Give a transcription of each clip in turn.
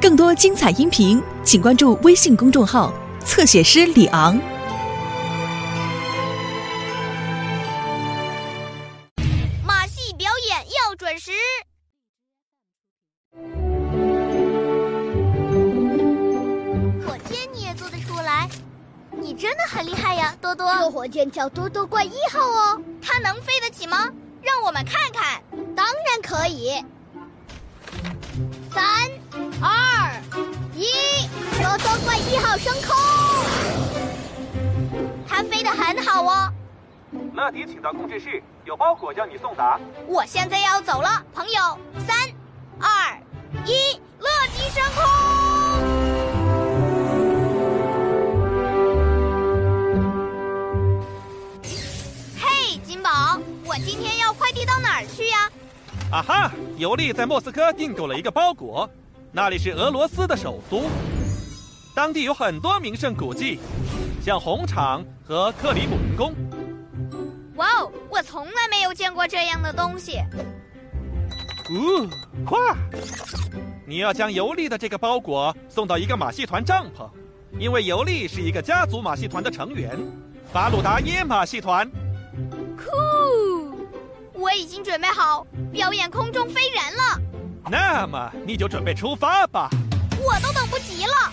更多精彩音频，请关注微信公众号“侧写师李昂”。马戏表演要准时。火箭你也做得出来，你真的很厉害呀，多多。这火箭叫多多怪一号哦，它能飞得起吗？让我们看看。当然可以。三、二、一，多多怪一号升空。它飞得很好哦。乐迪，请到控制室，有包裹要你送达。我现在要走了，朋友。三、二、一，乐迪升空。啊哈！尤利在莫斯科订购了一个包裹，那里是俄罗斯的首都，当地有很多名胜古迹，像红场和克里姆林宫。哇哦，我从来没有见过这样的东西。哦，快！你要将尤利的这个包裹送到一个马戏团帐篷，因为尤利是一个家族马戏团的成员——巴鲁达耶马戏团。酷！我已经准备好表演空中飞人了。那么你就准备出发吧。我都等不及了。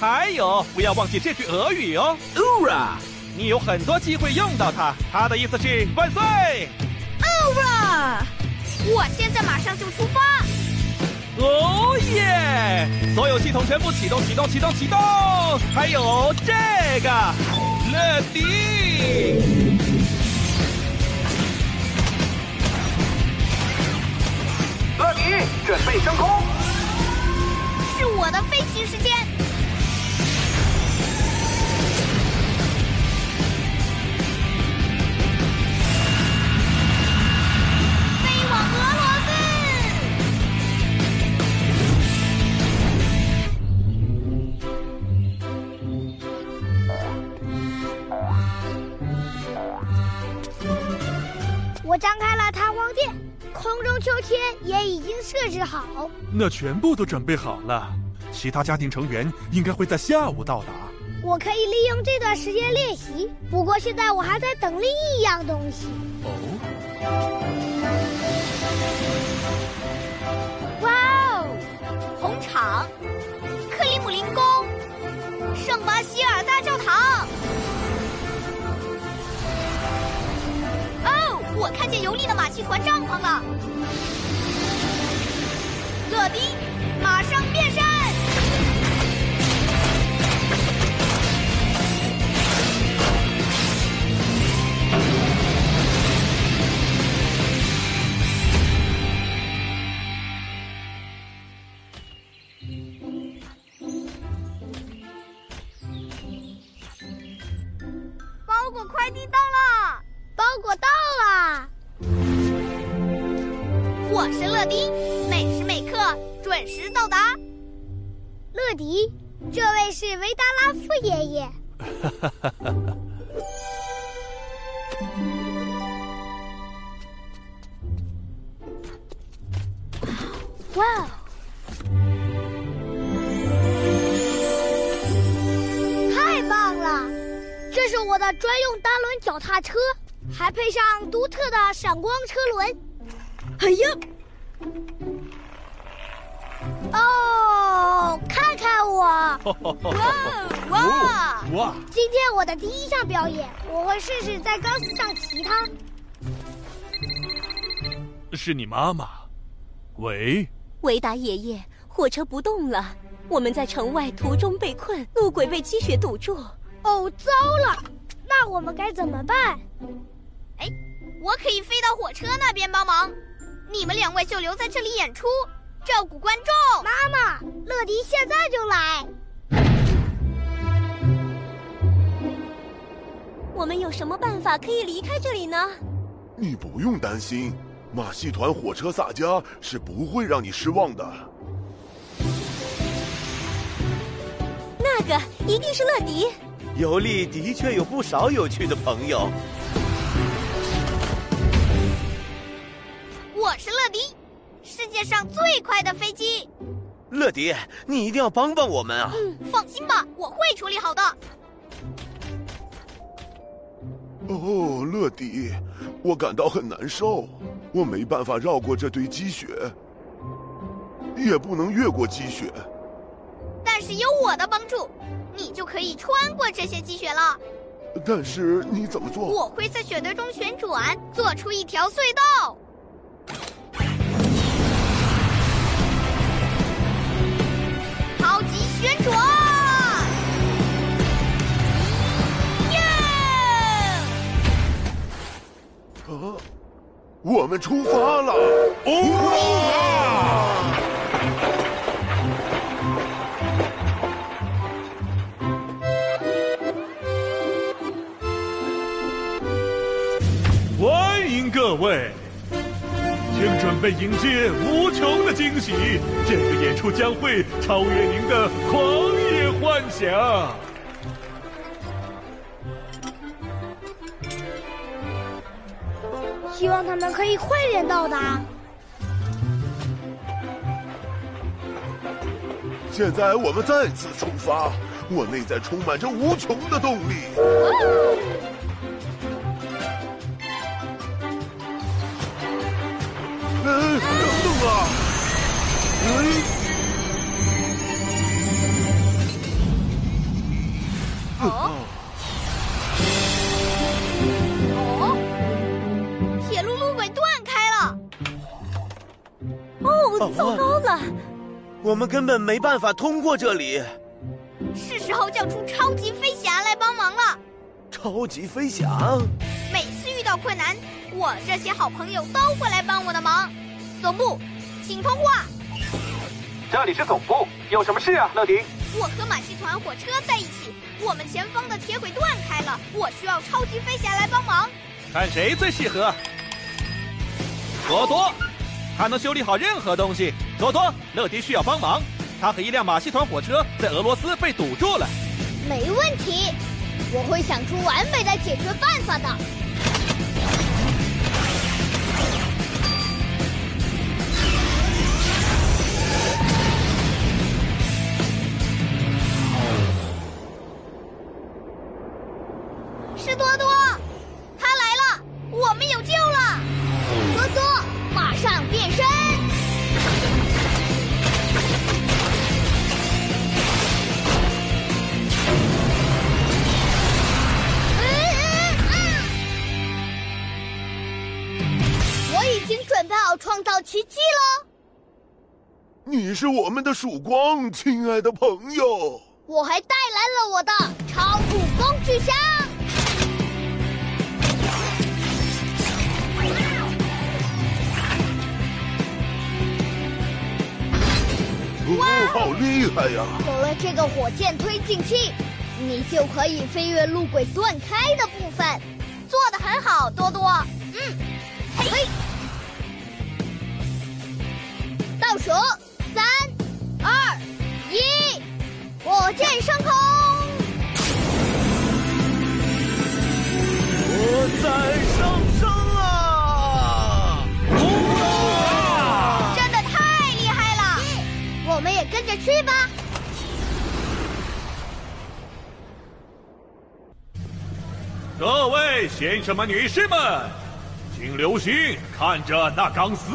还有，不要忘记这句俄语哦 u r a 你有很多机会用到它。它的意思是万岁。，Ura！我现在马上就出发。哦耶！所有系统全部启动，启动，启动，启动。还有这个，乐迪。准备升空。是我的飞行时间。中秋千也已经设置好。那全部都准备好了，其他家庭成员应该会在下午到达。我可以利用这段时间练习，不过现在我还在等另一样东西。哦，哇哦！红场、克里姆林宫、圣巴希尔大教堂。看见油腻的马戏团帐篷了。乐迪，马上变身！迪，这位是维达拉夫爷爷。哇哦！太棒了！这是我的专用单轮脚踏车，还配上独特的闪光车轮。哎呀！哦，看看我！哇哇！哇！今天我的第一项表演，我会试试在钢丝上骑它。是你妈妈？喂，维达爷爷，火车不动了，我们在城外途中被困，路轨被积雪堵住。哦，糟了！那我们该怎么办？哎，我可以飞到火车那边帮忙，你们两位就留在这里演出，照顾观众。妈妈，乐迪现在就来。我们有什么办法可以离开这里呢？你不用担心，马戏团火车萨迦是不会让你失望的。那个一定是乐迪。尤利的确有不少有趣的朋友。我是乐迪，世界界上最快的飞机。乐迪，你一定要帮帮我们啊！放心吧，我会处理好的。哦，乐迪，我感到很难受，我没办法绕过这堆积雪，也不能越过积雪。但是有我的帮助，你就可以穿过这些积雪了。但是你怎么做？我会在雪堆中旋转，做出一条隧道。啊，我们出发了！哦、啊欢迎各位，请准备迎接无穷的惊喜。这个演出将会超越您的狂野幻想。希望他们可以快点到达。现在我们再次出发，我内在充满着无穷的动力。呃，糟糕了！我们根本没办法通过这里。是时候叫出超级飞侠来帮忙了。超级飞侠，每次遇到困难，我这些好朋友都会来帮我的忙。总部，请通话。这里是总部，有什么事啊，乐迪？我和马戏团火车在一起，我们前方的铁轨断开了，我需要超级飞侠来帮忙。看谁最适合。多多，他能修理好任何东西。多多，乐迪需要帮忙，他和一辆马戏团火车在俄罗斯被堵住了。没问题，我会想出完美的解决办法的。奇迹了。你是我们的曙光，亲爱的朋友。我还带来了我的超酷工具箱。哦，好厉害呀！有了这个火箭推进器，你就可以飞越路轨断开的部分。做的很好，多多。嗯，嘿，倒数三、二、一，火箭升空！我在上升啊！真的太厉害了！我们也跟着去吧。各位先生们、女士们，请留心看着那钢丝，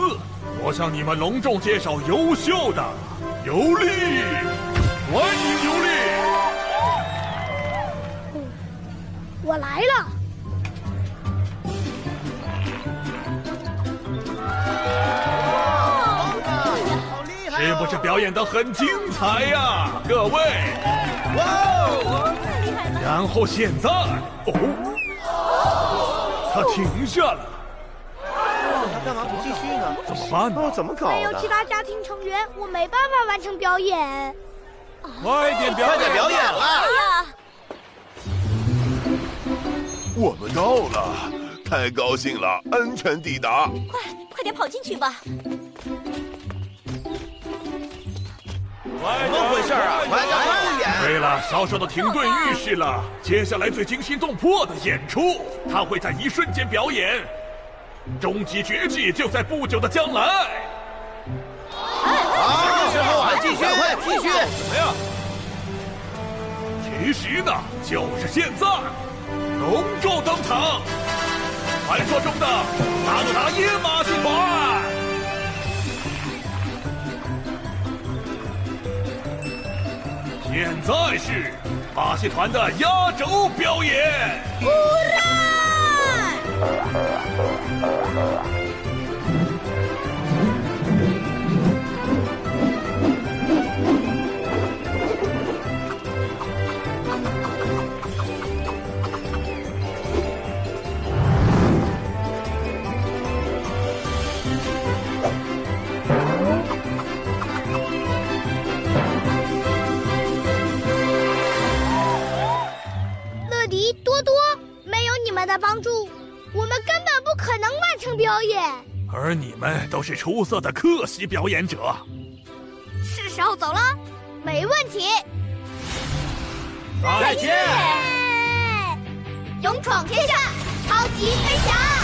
我向你们隆重介绍优秀的尤利，欢迎尤利。我来了。是不是表演的很精彩呀，各位？哇哦！太厉害了！然后现在，哦，他停下了，他干嘛不继续呢？怎么办呢？哦，怎么搞没有其？他家庭成员，我没办法完成表演。快点表演，快点表演了！哎呀，我们到了，太高兴了，安全抵达。快快点跑进去吧！怎怎么回事啊？快点快点！对了，稍稍的停顿预示了接下来最惊心动魄的演出，他会在一瞬间表演，终极绝技就在不久的将来。啊，继续。什么样？其实呢，就是现在，隆重登场，传说中的达鲁达耶马戏团。现在是马戏团的压轴表演。Oh, 都是出色的客席表演者。是时候走了。没问题。再见。勇闯天下，超级飞侠。